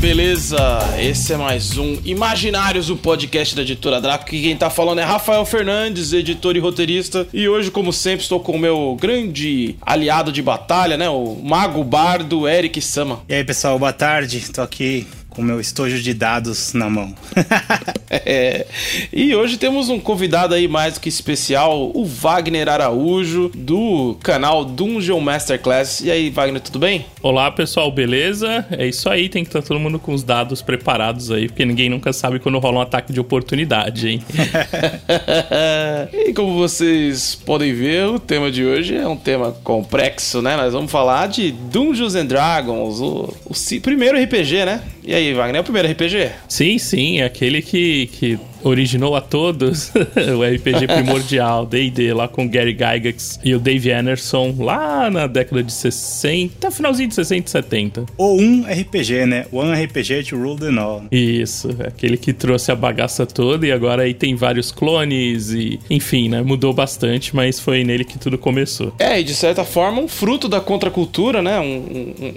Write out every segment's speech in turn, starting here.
Beleza? Esse é mais um Imaginários, o podcast da editora Draco. Que quem tá falando é Rafael Fernandes, editor e roteirista. E hoje, como sempre, estou com o meu grande aliado de batalha, né? O Mago Bardo Eric Sama. E aí pessoal, boa tarde. Tô aqui com o meu estojo de dados na mão. É, E hoje temos um convidado aí mais do que especial, o Wagner Araújo, do canal Dungeon Masterclass. E aí, Wagner, tudo bem? Olá pessoal, beleza? É isso aí, tem que estar todo mundo com os dados preparados aí, porque ninguém nunca sabe quando rola um ataque de oportunidade, hein? e como vocês podem ver, o tema de hoje é um tema complexo, né? Nós vamos falar de Dungeons and Dragons, o, o primeiro RPG, né? E aí, Wagner, é o primeiro RPG? sim, sim, é aquele que, que originou a todos o RPG primordial, D&D, lá com o Gary Gygax e o Dave Anderson, lá na década de 60, finalzinho de 60 e 70. Ou um RPG, né? One RPG to rule the all. Isso, é aquele que trouxe a bagaça toda e agora aí tem vários clones e, enfim, né, mudou bastante, mas foi nele que tudo começou. É, e de certa forma um fruto da contracultura, né? Um,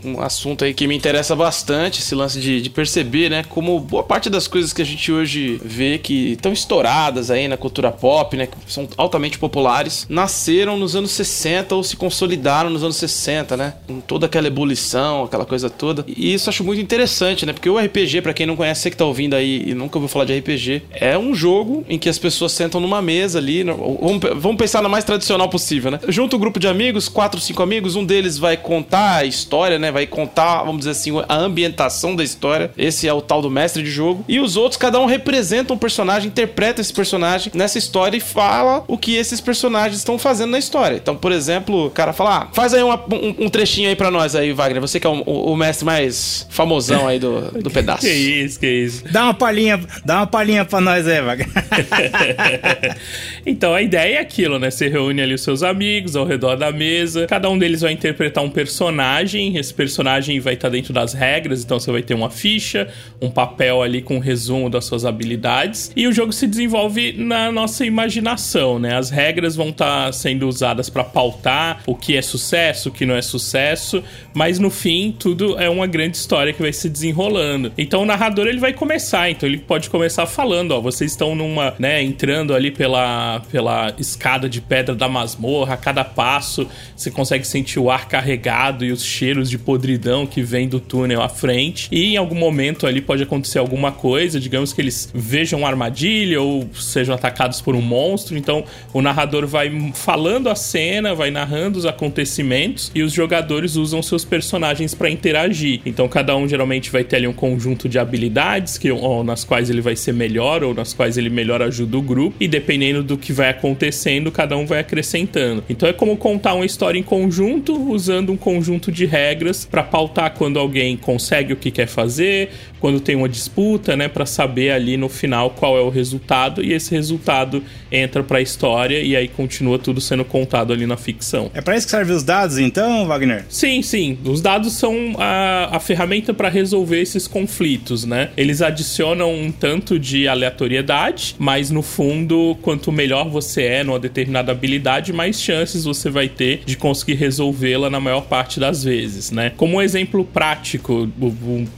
um- um assunto aí que me interessa bastante, esse lance de, de perceber, né? Como boa parte das coisas que a gente hoje vê que estão estouradas aí na cultura pop, né? Que são altamente populares, nasceram nos anos 60 ou se consolidaram nos anos 60, né? Com toda aquela ebulição, aquela coisa toda. E isso acho muito interessante, né? Porque o RPG, pra quem não conhece, você que tá ouvindo aí e nunca ouviu falar de RPG, é um jogo em que as pessoas sentam numa mesa ali. Vamos, vamos pensar na mais tradicional possível, né? Junta um grupo de amigos, quatro, cinco amigos, um deles vai contar a história, né? Vai contar, vamos dizer assim, a ambientação da história. Esse é o tal do mestre de jogo. E os outros, cada um representa um personagem, interpreta esse personagem nessa história e fala o que esses personagens estão fazendo na história. Então, por exemplo, o cara fala: ah, faz aí uma- um, um trechinho aí pra nós aí, Wagner. Você que é o, o- o mestre mais famosão aí do, do pedaço. Que isso, que isso. Dá uma palhinha, dá uma palhinha pra nós aí, Wagner. então a ideia é aquilo, né? Você reúne ali os seus amigos ao redor da mesa, cada um deles vai interpretar um personagem, esse personagem vai estar dentro das regras, então você vai ter uma ficha, um papel ali com um resumo das suas habilidades, e o jogo se desenvolve na nossa imaginação, né? As regras vão estar sendo usadas para pautar o que é sucesso, o que não é sucesso, mas no fim tudo é uma grande história que vai se desenrolando. Então o narrador ele vai começar, então ele pode começar falando, ó, vocês estão numa, né, entrando ali pela, pela escada de pedra da masmorra, a cada passo você consegue sentir o ar carregado e os cheiros de podridão que vem do túnel à frente. E em algum momento ali pode acontecer alguma coisa, digamos que eles vejam uma armadilha ou sejam atacados por um monstro. Então o narrador vai falando a cena, vai narrando os acontecimentos e os jogadores usam seus personagens para interagir. Então cada um geralmente vai ter ali um conjunto de habilidades que nas quais ele vai ser melhor ou nas quais ele melhor ajuda o grupo e dependendo do que vai acontecendo, cada um vai acrescentando. Então é como contar uma história em conjunto usando um conjunto de regras para pautar quando alguém consegue o que quer fazer, quando tem uma disputa, né, para saber ali no final qual é o resultado e esse resultado entra para a história e aí continua tudo sendo contado ali na ficção. É pra isso que servem os dados, então, Wagner? Sim, sim. Os dados são a, a ferramenta para resolver esses conflitos, né? Eles adicionam um tanto de aleatoriedade, mas no fundo, quanto melhor você é numa determinada habilidade, mais chances você vai ter de conseguir resolvê-la na maior parte das vezes, né? Como um exemplo prático,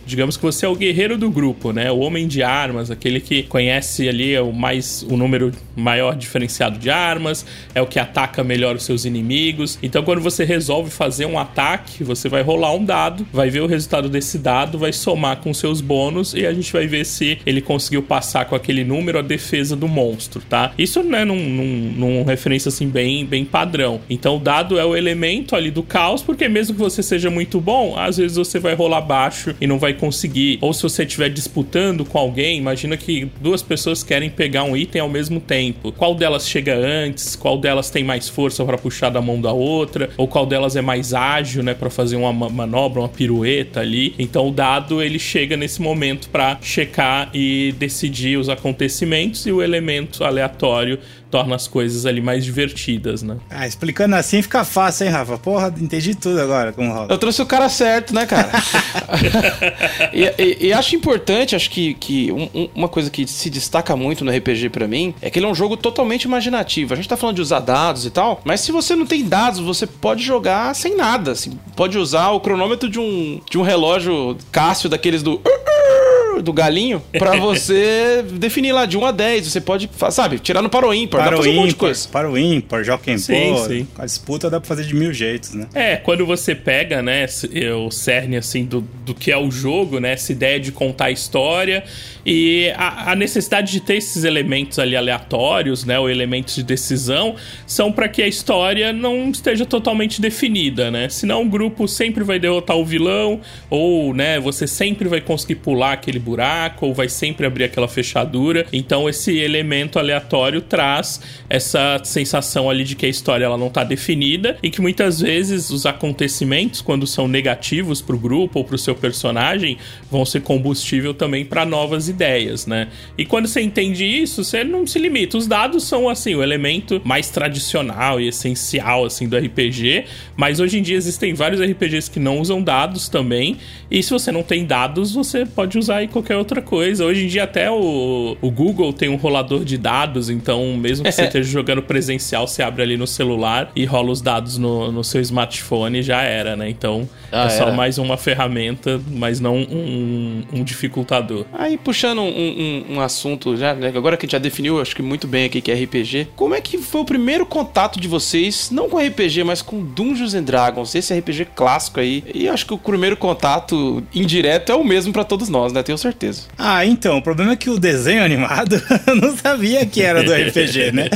digamos que você é o guerreiro do grupo, né? O homem de armas, aquele que conhece ali o mais o número maior diferenciado de armas, é o que ataca melhor os seus inimigos. Então, quando você resolve fazer um ataque, você vai rolar um dado, vai ver o resultado desse dado, vai somar com seus bônus e a gente vai ver se ele conseguiu passar com aquele número a defesa do monstro, tá? Isso, né, num, num, num referência assim bem, bem padrão. Então, o dado é o elemento ali do caos, porque mesmo que você seja muito bom, às vezes você vai rolar baixo e não vai conseguir. Ou se você estiver disputando com alguém, imagina que duas pessoas querem pegar um item ao mesmo tempo. Qual delas chega antes? Qual delas tem mais força para puxar da mão da outra? Ou qual delas é mais ágil, né, para fazer uma manobra, uma pirueta ali? Então o dado ele chega nesse momento para checar e decidir os acontecimentos e o elemento aleatório torna as coisas ali mais divertidas, né? Ah, explicando assim fica fácil, hein, Rafa? Porra, entendi tudo agora como rola. Eu trouxe o cara certo, né, cara? e, e, e, acho importante, acho que, que um, uma coisa que se destaca muito no RPG para mim é que ele é um jogo totalmente imaginativo. A gente tá falando de usar dados e tal, mas se você não tem dados, você pode jogar sem nada. Assim, pode usar o cronômetro de um, de um relógio Cássio daqueles do do galinho para você definir lá de 1 a 10. Você pode, sabe, tirar no para o ímpar. Para o ímpar, um para o ímpar, sim, sim. A disputa dá pra fazer de mil jeitos, né? É, quando você pega, né, o cerne, assim, do, do que é o jogo, né, essa ideia de contar a história e a, a necessidade de ter esses elementos ali aleatórios, né, ou elementos de decisão, são para que a história não esteja totalmente definida, né? Senão o grupo sempre vai derrotar o vilão, ou, né, você sempre vai conseguir pular aquele buraco, ou vai sempre abrir aquela fechadura. Então esse elemento aleatório traz essa sensação ali de que a história ela não tá definida e que muitas vezes os acontecimentos, quando são negativos pro grupo ou pro seu personagem, vão ser combustível também para novas ideias, né? E quando você entende isso, você não se limita. Os dados são assim o elemento mais tradicional e essencial assim do RPG, mas hoje em dia existem vários RPGs que não usam dados também. E se você não tem dados, você pode usar aí qualquer outra coisa. Hoje em dia até o, o Google tem um rolador de dados, então mesmo que você esteja jogando presencial, você abre ali no celular e rola os dados no, no seu smartphone já era, né? Então ah, é só mais uma ferramenta, mas não um, um dificultador. Aí puxando um, um, um assunto, já, né? agora que a gente já definiu, acho que muito bem aqui que é RPG, como é que foi o primeiro contato de vocês, não com RPG, mas com Dungeons and Dragons, esse RPG clássico aí? E acho que o primeiro contato indireto é o mesmo para todos nós, né? Tenho certeza. Ah, então, o problema é que o desenho animado eu não sabia que era do RPG, né?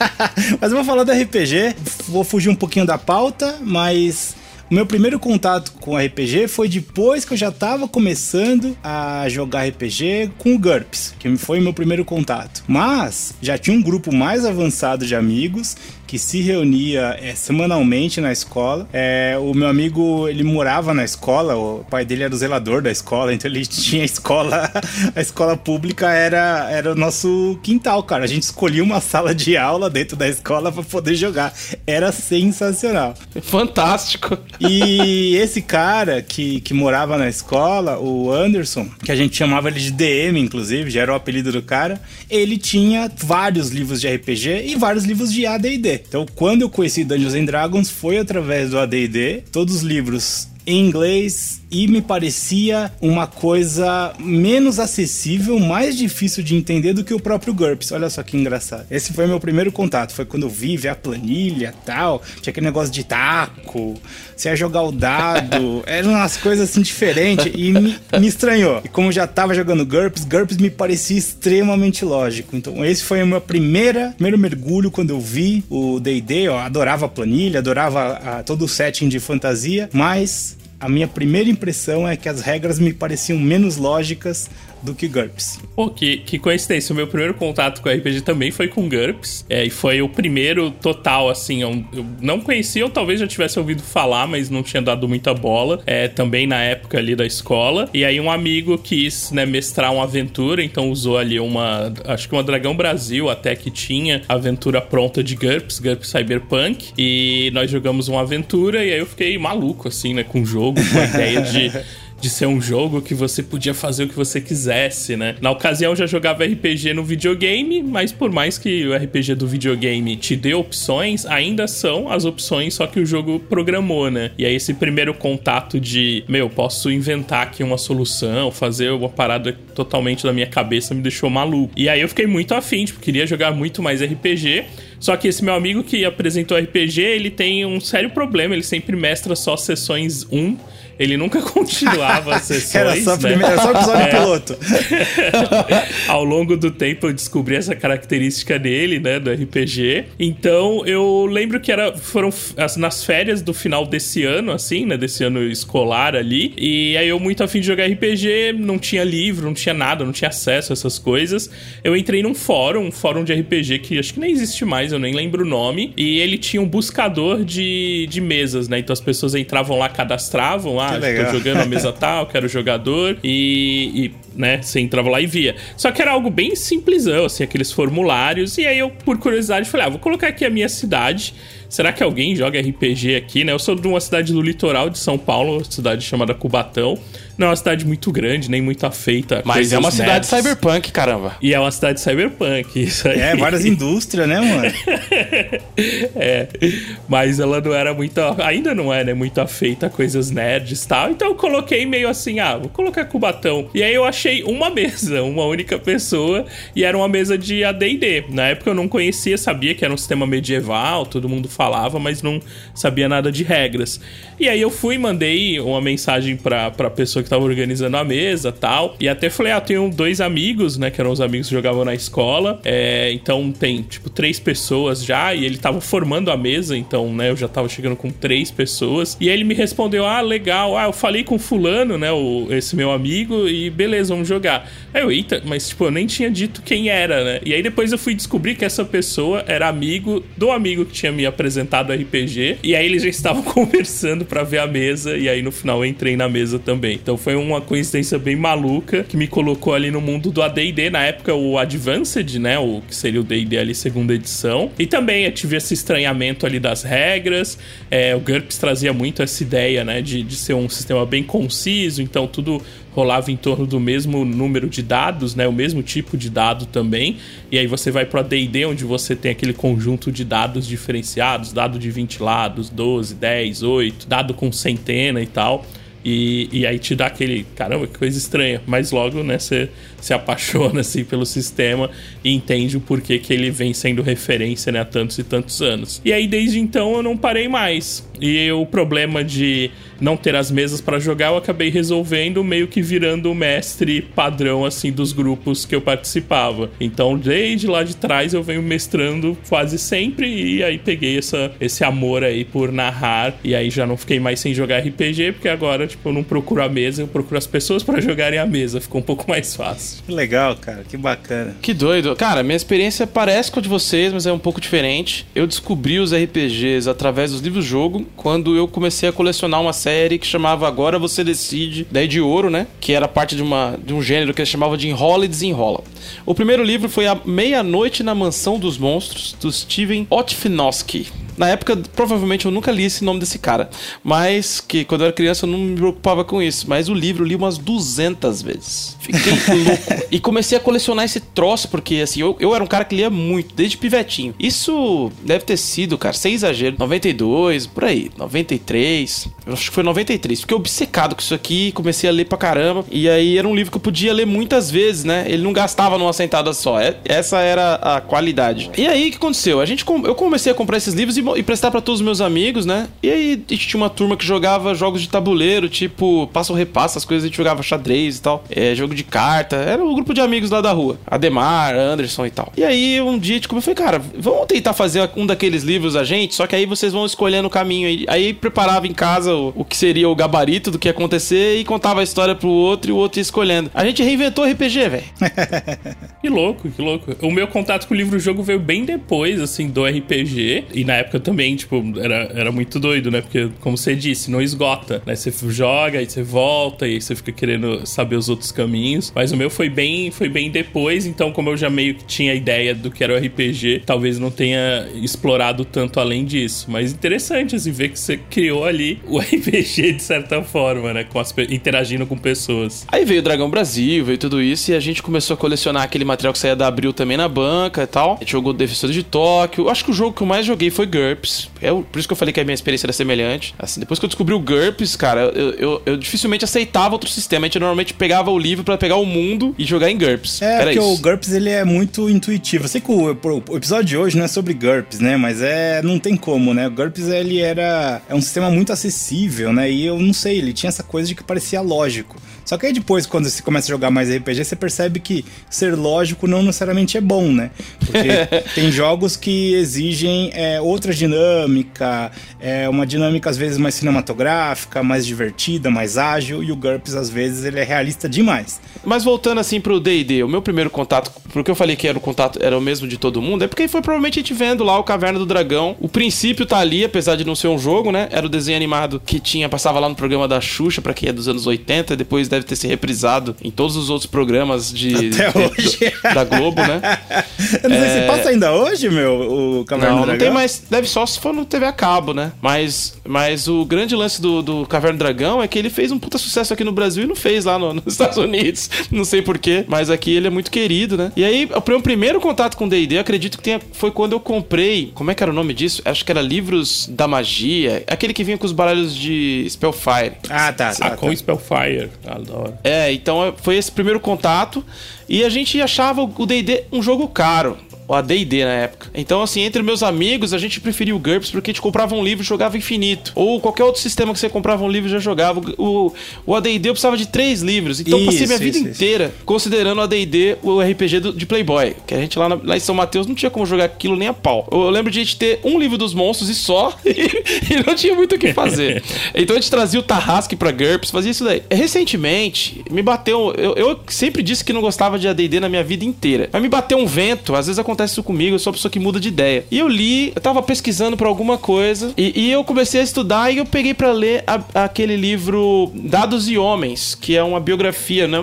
mas eu vou falar do RPG, vou fugir um pouquinho da pauta, mas o meu primeiro contato com RPG foi depois que eu já estava começando a jogar RPG com o GURPS, que foi o meu primeiro contato. Mas já tinha um grupo mais avançado de amigos que se reunia é, semanalmente na escola. É, o meu amigo, ele morava na escola, o pai dele era o zelador da escola, então ele tinha a escola, a escola pública era, era o nosso quintal, cara. A gente escolhia uma sala de aula dentro da escola para poder jogar. Era sensacional. Fantástico. E esse cara que, que morava na escola, o Anderson, que a gente chamava ele de DM, inclusive, já era o apelido do cara, ele tinha vários livros de RPG e vários livros de AD&D. Então, quando eu conheci Dungeons and Dragons foi através do AD&D. Todos os livros em inglês e me parecia uma coisa menos acessível, mais difícil de entender do que o próprio GURPS. Olha só que engraçado. Esse foi meu primeiro contato. Foi quando eu vi ver a planilha tal. Tinha aquele negócio de taco. Você ia jogar o dado. Eram umas coisas assim diferentes e me, me estranhou. E como já tava jogando GURPS, GURPS me parecia extremamente lógico. Então esse foi o meu primeira, primeiro mergulho quando eu vi o D&D. Eu adorava a planilha, adorava a, todo o setting de fantasia, mas a minha primeira impressão é que as regras me pareciam menos lógicas do que GURPS. Pô, que, que coincidência. O meu primeiro contato com RPG também foi com GURPS. É, e foi o primeiro total, assim. Eu, eu, não conhecia, ou talvez já tivesse ouvido falar, mas não tinha dado muita bola. É, também na época ali da escola. E aí um amigo quis, né, mestrar uma aventura, então usou ali uma. Acho que uma Dragão Brasil até que tinha aventura pronta de GURPS, GURPS Cyberpunk. E nós jogamos uma aventura e aí eu fiquei maluco, assim, né, com o jogo, com a ideia de de ser um jogo que você podia fazer o que você quisesse, né? Na ocasião eu já jogava RPG no videogame, mas por mais que o RPG do videogame te dê opções, ainda são as opções só que o jogo programou, né? E aí esse primeiro contato de, meu, posso inventar aqui uma solução, fazer uma parada totalmente da minha cabeça me deixou maluco. E aí eu fiquei muito afim, tipo, queria jogar muito mais RPG. Só que esse meu amigo que apresentou RPG, ele tem um sério problema, ele sempre mestra só sessões 1 Ele nunca continuava as sessões. era só, né? primeiro, era só episódio é. piloto. Ao longo do tempo eu descobri essa característica dele, né, do RPG. Então eu lembro que era foram nas férias do final desse ano, assim, né, desse ano escolar ali. E aí eu muito afim de jogar RPG, não tinha livro, não tinha nada, não tinha acesso a essas coisas. Eu entrei num fórum, um fórum de RPG que acho que nem existe mais, eu nem lembro o nome. E ele tinha um buscador de, de mesas, né? Então as pessoas entravam lá, cadastravam, ah, tô jogando a mesa tal, quero jogador. E, e né? Você entrava lá e via. Só que era algo bem simplesão, assim, aqueles formulários. E aí eu, por curiosidade, falei, ah, vou colocar aqui a minha cidade. Será que alguém joga RPG aqui, né? Eu sou de uma cidade do litoral de São Paulo, cidade chamada Cubatão. Não é uma cidade muito grande, nem muito afeita. Mas é uma cidade cyberpunk, caramba. E é uma cidade cyberpunk, isso aí. É, várias indústrias, né, mano? é. Mas ela não era muito. Ainda não é, né? Muito afeita a coisas nerds e tal. Então eu coloquei meio assim, ah, vou colocar Cubatão. E aí eu achei uma mesa, uma única pessoa. E era uma mesa de ADD. Na época eu não conhecia, sabia que era um sistema medieval, todo mundo falava, mas não sabia nada de regras. E aí eu fui, mandei uma mensagem pra, pra pessoa que tava organizando a mesa tal. E até falei, ah, tenho dois amigos, né? Que eram os amigos que jogavam na escola. É, então tem, tipo, três pessoas já. E ele tava formando a mesa, então, né? Eu já tava chegando com três pessoas. E aí ele me respondeu, ah, legal. Ah, eu falei com fulano, né? O, esse meu amigo. E beleza, vamos jogar. Aí eu, eita, mas tipo, eu nem tinha dito quem era, né? E aí depois eu fui descobrir que essa pessoa era amigo do amigo que tinha me apresentado RPG. E aí eles já estavam conversando para ver a mesa. E aí no final eu entrei na mesa também. Então foi uma coincidência bem maluca que me colocou ali no mundo do AD&D, na época o Advanced, né, o que seria o D&D ali segunda edição. E também eu tive esse estranhamento ali das regras. É, o GURPS trazia muito essa ideia, né, de, de ser um sistema bem conciso, então tudo rolava em torno do mesmo número de dados, né? O mesmo tipo de dado também. E aí você vai para D&D onde você tem aquele conjunto de dados diferenciados, dado de 20 lados, 12, 10, 8, dado com centena e tal. E, e aí te dá aquele, caramba, que coisa estranha. Mas logo, né, você se apaixona assim pelo sistema e entende o porquê que ele vem sendo referência né, há tantos e tantos anos. E aí desde então eu não parei mais. E o problema de não ter as mesas para jogar, eu acabei resolvendo meio que virando o mestre padrão assim dos grupos que eu participava. Então, desde lá de trás eu venho mestrando quase sempre e aí peguei essa, esse amor aí por narrar e aí já não fiquei mais sem jogar RPG, porque agora tipo eu não procuro a mesa, eu procuro as pessoas para jogarem a mesa, ficou um pouco mais fácil. Que legal, cara, que bacana. Que doido. Cara, minha experiência parece com a de vocês, mas é um pouco diferente. Eu descobri os RPGs através dos livros-jogo quando eu comecei a colecionar uma série que chamava Agora Você Decide, daí de ouro, né? Que era parte de, uma, de um gênero que eles chamavam de Enrola e Desenrola. O primeiro livro foi A Meia-Noite na Mansão dos Monstros, do Steven Otfinowski. Na época, provavelmente eu nunca li esse nome desse cara. Mas que quando eu era criança eu não me preocupava com isso. Mas o livro eu li umas 200 vezes. Fiquei louco. E comecei a colecionar esse troço, porque assim, eu, eu era um cara que lia muito, desde pivetinho. Isso deve ter sido, cara, sem exagero, 92, por aí, 93. Eu acho que foi 93. Fiquei obcecado com isso aqui, comecei a ler pra caramba. E aí era um livro que eu podia ler muitas vezes, né? Ele não gastava numa sentada só. É, essa era a qualidade. E aí o que aconteceu? A gente, eu comecei a comprar esses livros e e prestar para todos os meus amigos, né? E aí a gente tinha uma turma que jogava jogos de tabuleiro, tipo passa ou repassa, as coisas a gente jogava xadrez e tal, é, jogo de carta. Era um grupo de amigos lá da rua, Ademar, Anderson e tal. E aí um dia, tipo, eu falei, cara, vamos tentar fazer um daqueles livros a gente, só que aí vocês vão escolhendo o caminho. Aí, aí preparava em casa o, o que seria o gabarito do que ia acontecer e contava a história pro outro e o outro ia escolhendo. A gente reinventou RPG, velho. que louco, que louco. O meu contato com o livro-jogo veio bem depois, assim, do RPG. E na época também, tipo, era, era muito doido, né? Porque, como você disse, não esgota, né? Você joga, aí você volta, e aí você fica querendo saber os outros caminhos. Mas o meu foi bem, foi bem depois, então, como eu já meio que tinha ideia do que era o RPG, talvez não tenha explorado tanto além disso. Mas interessante, assim, ver que você criou ali o RPG de certa forma, né? Com as, interagindo com pessoas. Aí veio o Dragão Brasil, veio tudo isso, e a gente começou a colecionar aquele material que saía da Abril também na banca e tal. A gente jogou Defensores de Tóquio. Acho que o jogo que eu mais joguei foi Girl GURPS. Eu, por isso que eu falei que a minha experiência era semelhante. Assim, depois que eu descobri o GURPS, cara, eu, eu, eu dificilmente aceitava outro sistema. A gente normalmente pegava o livro para pegar o mundo e jogar em GURPS. É, era porque isso. o GURPS ele é muito intuitivo. Eu sei que o, o, episódio de hoje não é sobre GURPS, né? Mas é. Não tem como, né? O GURPS ele era. É um sistema muito acessível, né? E eu não sei, ele tinha essa coisa de que parecia lógico. Só que aí depois, quando você começa a jogar mais RPG, você percebe que ser lógico não necessariamente é bom, né? Porque tem jogos que exigem é, outra dinâmica, é, uma dinâmica às vezes mais cinematográfica, mais divertida, mais ágil, e o GURPS às vezes ele é realista demais. Mas voltando assim pro D&D, o meu primeiro contato, porque eu falei que era o contato era o mesmo de todo mundo, é porque foi provavelmente a gente vendo lá o Caverna do Dragão. O princípio tá ali, apesar de não ser um jogo, né? Era o desenho animado que tinha passava lá no programa da Xuxa, para quem é dos anos 80, depois deve ter se reprisado em todos os outros programas de, Até hoje. da Globo, né? Eu não sei se passa ainda hoje, meu, o Caverna Não, do não Dragão. tem mais. Deve só se for no TV a cabo, né? Mas, mas o grande lance do, do Caverna do Dragão é que ele fez um puta sucesso aqui no Brasil e não fez lá no- nos Estados Unidos. Não sei porquê, mas aqui ele é muito querido, né? E aí, o meu primeiro contato com D&D, eu acredito que tenha, foi quando eu comprei... Como é que era o nome disso? Acho que era Livros da Magia. Aquele que vinha com os baralhos de Spellfire. Ah, tá. tá, Ah, com tá. Spellfire. Adoro. É, então foi esse primeiro contato. E a gente achava o D&D um jogo caro. O AD&D na época. Então, assim, entre meus amigos, a gente preferia o GURPS porque a gente comprava um livro e jogava infinito. Ou qualquer outro sistema que você comprava um livro e já jogava. O, o AD&D eu precisava de três livros. Então, eu passei Isso, minha vida isso, inteira considerando o AD&D o RPG do- de Playboy. Que a gente lá, na- lá em São Mateus não tinha como jogar aquilo nem a pau. Eu lembro de a gente ter um livro dos monstros e só. e não tinha muito o que fazer. Então, a gente trazia o Tarrasque pra GURPS, fazia isso daí. Recentemente, me bateu... Eu, eu sempre disse que não gostava de AD&D na minha vida inteira. Mas me bateu um vento. Às vezes acontece isso comigo. Eu sou uma pessoa que muda de ideia. E eu li... Eu tava pesquisando pra alguma coisa. E, e eu comecei a estudar e eu peguei pra ler a- aquele livro Dados e Homens. Que é uma biografia, né?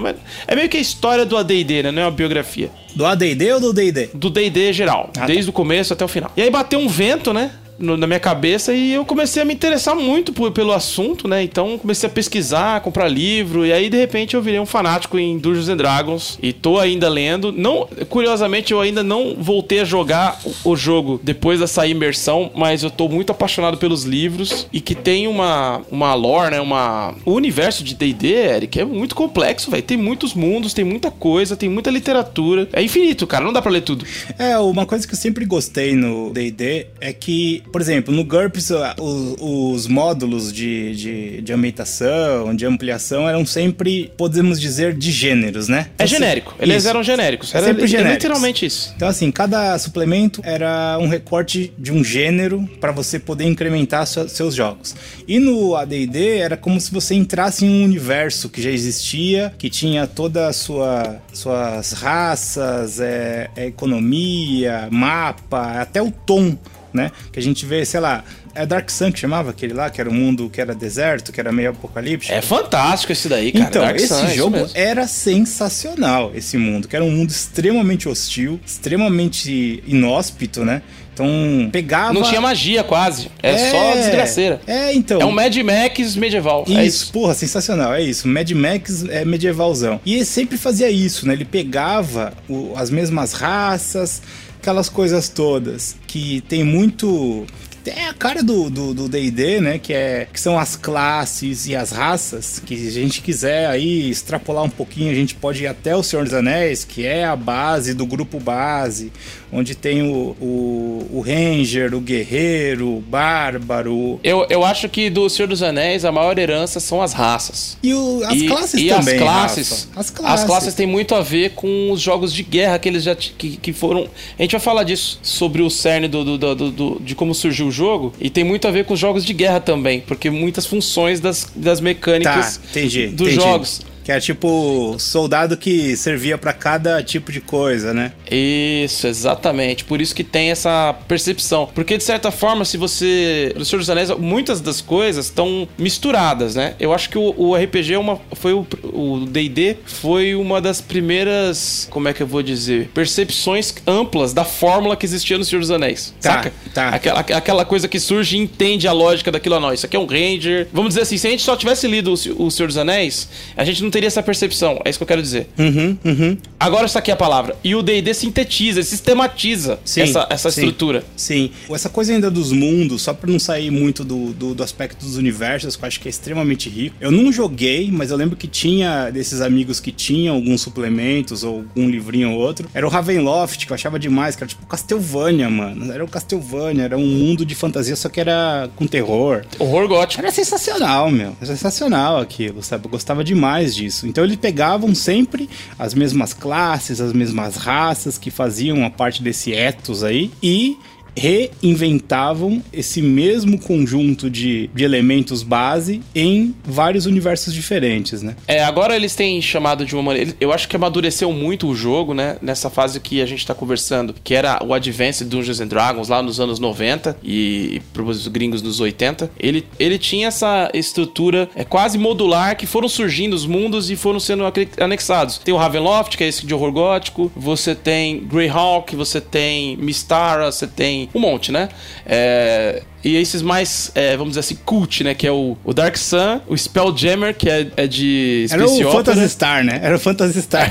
É meio que a história do AD&D, né? Não é uma biografia Do AD&D ou do D&D? do D&D geral, tá. desde o começo até o final. E aí bateu um vento, né? No- na minha cabeça e eu comecei a me interessar muito por- pelo assunto, né? Então comecei a pesquisar, comprar livro e aí de repente eu virei um fanático em Dungeons and Dragons e tô ainda lendo. Não, curiosamente eu ainda não voltei a jogar o, o jogo depois dessa imersão, mas eu tô muito apaixonado pelos livros e que tem uma uma lore, né? Uma o universo de D&D, Eric, é muito complexo, velho. Tem muitos mundos, tem muita coisa, tem muita literatura. É infinito, cara, não dá pra ler tudo. É, uma coisa que eu sempre gostei no D&D é que, por exemplo, no GURPS, os, os módulos de, de, de ambientação, de ampliação, eram sempre, podemos dizer, de gêneros, né? É Então, genérico. Eles isso. eram genéricos. É Era sempre li- genéricos. literalmente isso. Então, assim, cada suplemento era um recorte de um gênero para você poder incrementar sua- seus jogos. E no AD&D era como se você entrasse em um universo que já existia, que tinha toda a sua suas raças, é, é, economia, mapa, até o tom, né? Que a gente vê, sei lá, é Dark Sun que chamava aquele lá, que era um mundo que era deserto, que era meio apocalíptico. É fantástico esse daí, cara. Então, Dark esse Sun, é jogo mesmo. era sensacional, esse mundo, que era um mundo extremamente hostil, extremamente inóspito, né? Então, pegava... Não tinha magia quase. É, só desgraceira. É, então... É um Mad Max medieval. Isso, É isso. porra, sensacional, é isso. Mad Max é medievalzão. E ele sempre fazia isso, né? Ele pegava o- as mesmas raças, aquelas coisas todas que tem muito. É a cara do D&D, né? Que, é, que são as classes e as raças. Que se a gente quiser aí extrapolar um pouquinho, a gente pode ir até o Senhor dos Anéis, que é a base do grupo base, onde tem o, o, o Ranger, o Guerreiro, o Bárbaro, Eu, eu acho que do Senhor dos Anéis a maior herança são as raças. E o- as e, classes e também. as classes. As classes. as classes têm muito a ver com os jogos de guerra que eles já que, que foram. A gente vai falar disso sobre o cerne do, do, do- do- do- de como surgiu o jogo e tem muito a ver com os jogos de guerra também, porque muitas funções das, das Tá, mecânicas entendi. dos entendi. jogos. Que é tipo soldado que servia pra cada tipo de coisa, né? Isso, exatamente. Por isso que tem essa percepção. Porque, de certa forma, se você. No Senhor dos Anéis, muitas das coisas estão misturadas, né? Eu acho que o, o RPG é uma. Foi o o DD foi uma das primeiras. Como é que eu vou dizer? Percepções amplas da fórmula que existia no Senhor dos Anéis. Tá, saca? tá. Aquela, aquela coisa que surge e entende a lógica daquilo. Não, isso aqui é um Ranger. Vamos dizer assim, se a gente só tivesse lido o, o Senhor dos Anéis, a gente não teria essa percepção. É isso que eu quero dizer. Uhum, uhum. Agora essa aqui é a palavra. E o D&D sintetiza, sistematiza Sim, essa, essa sim. estrutura. Sim. Essa coisa ainda dos mundos, só pra não sair muito do, do, do aspecto dos universos, que eu acho que é extremamente rico. Eu não joguei, mas eu lembro que tinha desses amigos que tinham alguns suplementos ou algum livrinho ou outro. Era o Ravenloft, que eu achava demais, que era tipo Castlevania, mano. Era o Castlevania, era um mundo de fantasia, só que era com terror. Horror gótico. Era sensacional, meu. Era sensacional aquilo, sabe? Eu gostava demais disso. Então eles pegavam sempre as mesmas classes, as mesmas raças que faziam a parte desse ethos aí e reinventavam esse mesmo conjunto de, de elementos base em vários universos diferentes, né? É, agora eles têm chamado de uma maneira. Eu acho que amadureceu muito o jogo, né? Nessa fase que a gente tá conversando, que era o Advanced Dungeons and Dragons lá nos anos 90 e pros gringos nos 80. Ele, ele tinha essa estrutura é, quase modular que foram surgindo os mundos e foram sendo anexados. Tem o Ravenloft, que é esse de horror gótico. Você tem Greyhawk, você tem Mistara, você tem um monte, né? É, e esses mais, é, vamos dizer assim, cult, né? Que é o, o Dark Sun, o Spelljammer, que é, é de Era o Space Opera. Phantasy Star, né? Era o Phantasy Star.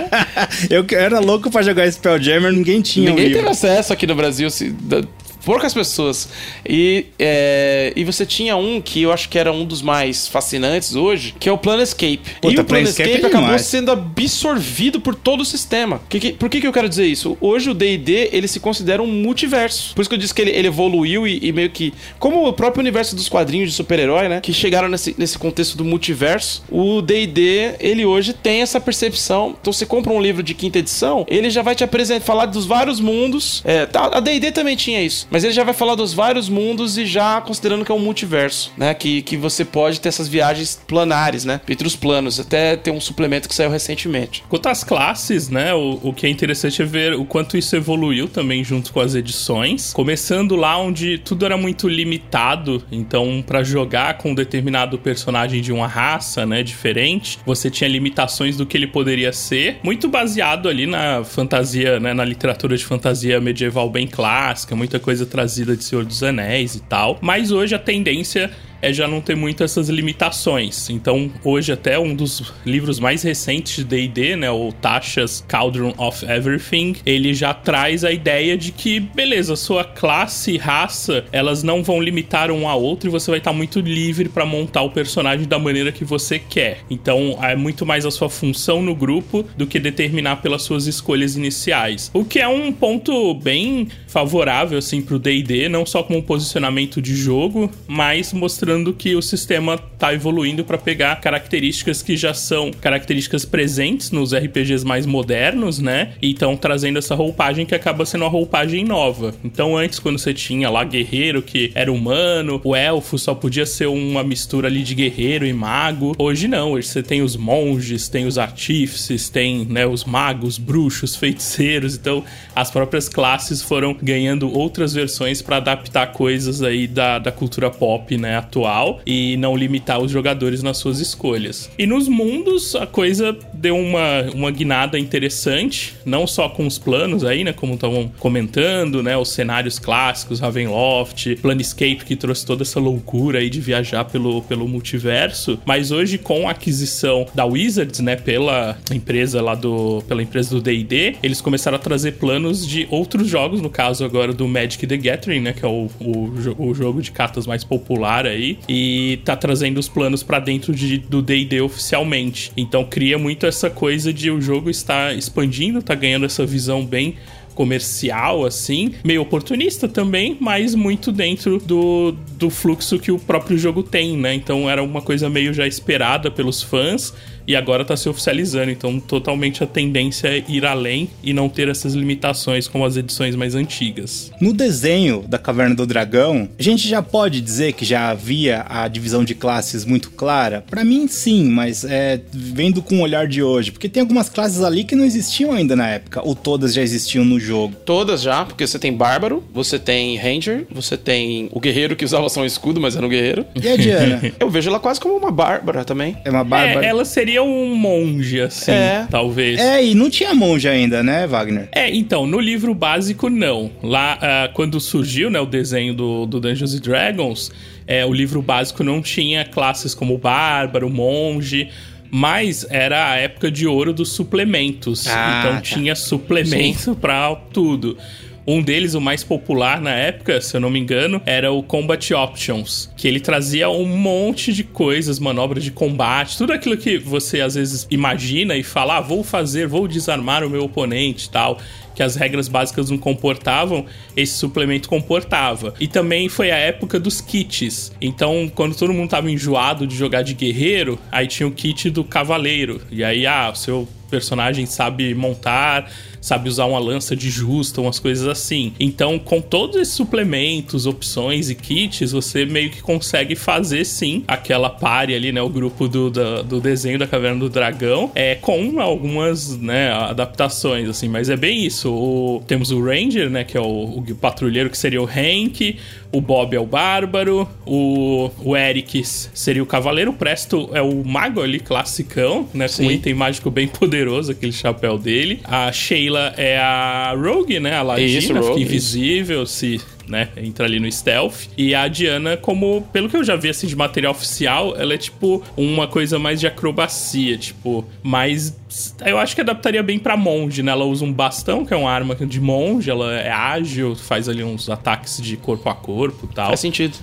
eu era louco pra jogar Spelljammer, ninguém tinha Ninguém um teve acesso aqui no Brasil, se, da- poucas pessoas. E, é, e você tinha um que eu acho que era um dos mais fascinantes hoje, que é o Planescape. Puta, e o Planescape Planescape é acabou sendo absorvido por todo o sistema. Que, que- por que, que eu quero dizer isso? Hoje o D&D, ele se considera um multiverso. Por isso que eu disse que ele, ele evoluiu e, e meio que... Como o próprio universo dos quadrinhos de super-herói, né? Que chegaram nesse, nesse contexto do multiverso. O D&D, ele hoje tem essa percepção. Então você compra um livro de quinta edição, ele já vai te apresentar, falar dos vários mundos. É, tá, a D&D também tinha isso. Mas ele já vai falar dos vários mundos e já considerando que é um multiverso, né? Que, que você pode ter essas viagens planares, né? Entre os planos. Até tem um suplemento que saiu recentemente. Quanto às classes, né? O, o que é interessante é ver o quanto isso evoluiu também junto com as edições. Começando lá onde tudo era muito limitado, então para jogar com um determinado personagem de uma raça, né, diferente, você tinha limitações do que ele poderia ser, muito baseado ali na fantasia, né, na literatura de fantasia medieval bem clássica, muita coisa trazida de Senhor dos Anéis e tal. Mas hoje a tendência é já não ter muito essas limitações. Então, hoje até um dos livros mais recentes de D&D, né, o Tasha's Cauldron of Everything, ele já traz a ideia de que, beleza, sua classe e raça, elas não vão limitar um a outro e você vai estar muito livre para montar o personagem da maneira que você quer. Então, é muito mais a sua função no grupo do que determinar pelas suas escolhas iniciais. O que é um ponto bem favorável assim pro D&D, não só como um posicionamento de jogo, mas mostrando que o sistema tá evoluindo para pegar características que já são características presentes nos RPGs mais modernos, né? E estão trazendo essa roupagem que acaba sendo uma roupagem nova. Então antes quando você tinha lá guerreiro que era humano, o elfo só podia ser uma mistura ali de guerreiro e mago. Hoje não, hoje você tem os monges, tem os artífices, tem, né, os magos, bruxos, feiticeiros, então as próprias classes foram ganhando outras versões para adaptar coisas aí da, da cultura pop, né, atual e não limitar os jogadores nas suas escolhas. E nos mundos a coisa deu uma, uma guinada interessante, não só com os planos aí, né, como estavam comentando, né, os cenários clássicos, Ravenloft, Planescape que trouxe toda essa loucura aí de viajar pelo, pelo multiverso, mas hoje com a aquisição da Wizards, né, pela empresa lá do pela empresa do D&D, eles começaram a trazer planos de outros jogos, no caso agora do Magic the Gathering, né, que é o, o, o jogo de cartas mais popular aí, e tá trazendo os planos pra dentro de, do D&D oficialmente. Então cria muito essa coisa de o jogo estar expandindo, tá ganhando essa visão bem comercial, assim, meio oportunista também, mas muito dentro do, do fluxo que o próprio jogo tem, né? Então era uma coisa meio já esperada pelos fãs e agora tá se oficializando. Então, totalmente a tendência é ir além e não ter essas limitações como as edições mais antigas. No desenho da Caverna do Dragão, a gente já pode dizer que já havia a divisão de classes muito clara? Pra mim, sim, mas é, vendo com o olhar de hoje. Porque tem algumas classes ali que não existiam ainda na época, ou todas já existiam no jogo. Todas já, porque você tem Bárbaro, você tem Ranger, você tem o Guerreiro que usava só um escudo, mas era um guerreiro. E a Diana? Eu vejo ela quase como uma Bárbara também. é uma bárbara. É, ela seria um monge, assim, É. talvez. É, e não tinha monge ainda, né, Wagner? É, então, no livro básico, não. Lá, ah, quando surgiu né, o desenho do, do Dungeons and Dragons, é, o livro básico não tinha classes como Bárbaro, Monge. Mas era a época de ouro dos suplementos. Ah, então tá. tinha suplemento pra tudo. Um deles, o mais popular na época, se eu não me engano, era o Combat Options, que ele trazia um monte de coisas, manobras de combate, tudo aquilo que você às vezes imagina e fala, ah, vou fazer, vou desarmar o meu oponente e tal que as regras básicas não comportavam, esse suplemento comportava. E também foi a época dos kits. Então, quando todo mundo tava enjoado de jogar de guerreiro, aí tinha o kit do cavaleiro. E aí, ah, o seu personagem sabe montar, sabe usar uma lança de justa, umas coisas assim. Então, com todos esses suplementos, opções e kits, você meio que consegue fazer sim aquela pare ali, né? O grupo do, do, do desenho da Caverna do Dragão, é com algumas né, adaptações, assim, mas é bem isso. O, temos o Ranger, né? Que é o, o patrulheiro que seria o Hank, o Bob é o Bárbaro, o, o Eric seria o Cavaleiro, o Presto é o Mago ali, classicão, né? Com Sim. um item mágico bem poderoso, aquele chapéu dele. A Sheila é a Rogue, né? A Ladina, Isso, fica invisível, se né, entra ali no stealth. E a Diana, como pelo que eu já vi assim de material oficial, ela é tipo uma coisa mais de acrobacia, tipo, mais eu acho que adaptaria bem pra monge, né? Ela usa um bastão, que é uma arma de monge, ela é ágil, faz ali uns ataques de corpo a corpo e tal. Faz sentido.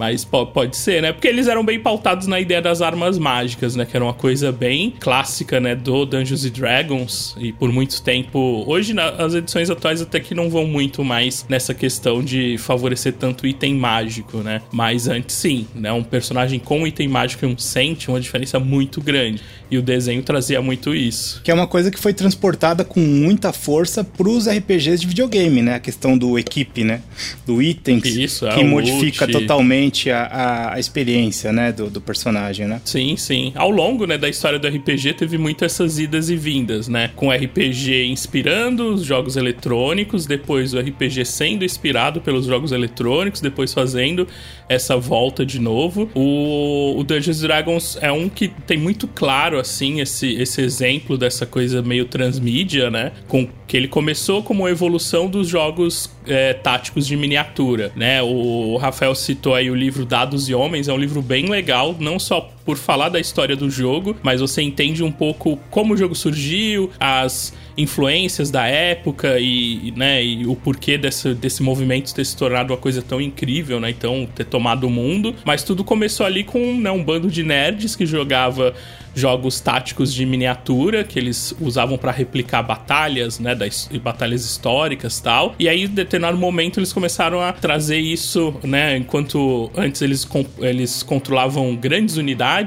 Mas po- pode ser, né? Porque eles eram bem pautados na ideia das armas mágicas, né? Que era uma coisa bem clássica, né? Do Dungeons and Dragons. E por muito tempo. Hoje, as edições atuais até que não vão muito mais nessa questão de favorecer tanto item mágico, né? Mas antes sim, né? Um personagem com item mágico e um sente uma diferença muito grande. E o desenho trazia muito isso. Que é uma coisa que foi transportada com muita força pros RPGs de videogame, né? A questão do equipe, né? Do itens Isso, é, que modifica totalmente a, a, a experiência, né? Do, do personagem, né? Sim, sim. Ao longo né, da história do RPG, teve muito essas idas e vindas, né? Com o RPG inspirando os jogos eletrônicos, depois o RPG sendo inspirado pelos jogos eletrônicos, depois fazendo essa volta de novo. O, o Dungeons Dragons é um que tem muito claro, assim, esse, esse exemplo dessa coisa meio transmídia, né? Com que ele começou como uma evolução dos jogos é, táticos de miniatura, né? O Rafael citou aí o livro Dados e Homens, é um livro bem legal, não só por falar da história do jogo, mas você entende um pouco como o jogo surgiu, as influências da época e, né, e o porquê desse, desse movimento ter se tornado uma coisa tão incrível, né? Então, ter tomado o mundo. Mas tudo começou ali com né, um bando de nerds que jogava jogos táticos de miniatura que eles usavam para replicar batalhas, né, das batalhas históricas tal. E aí, em determinado momento, eles começaram a trazer isso, né, enquanto antes eles, eles controlavam grandes unidades,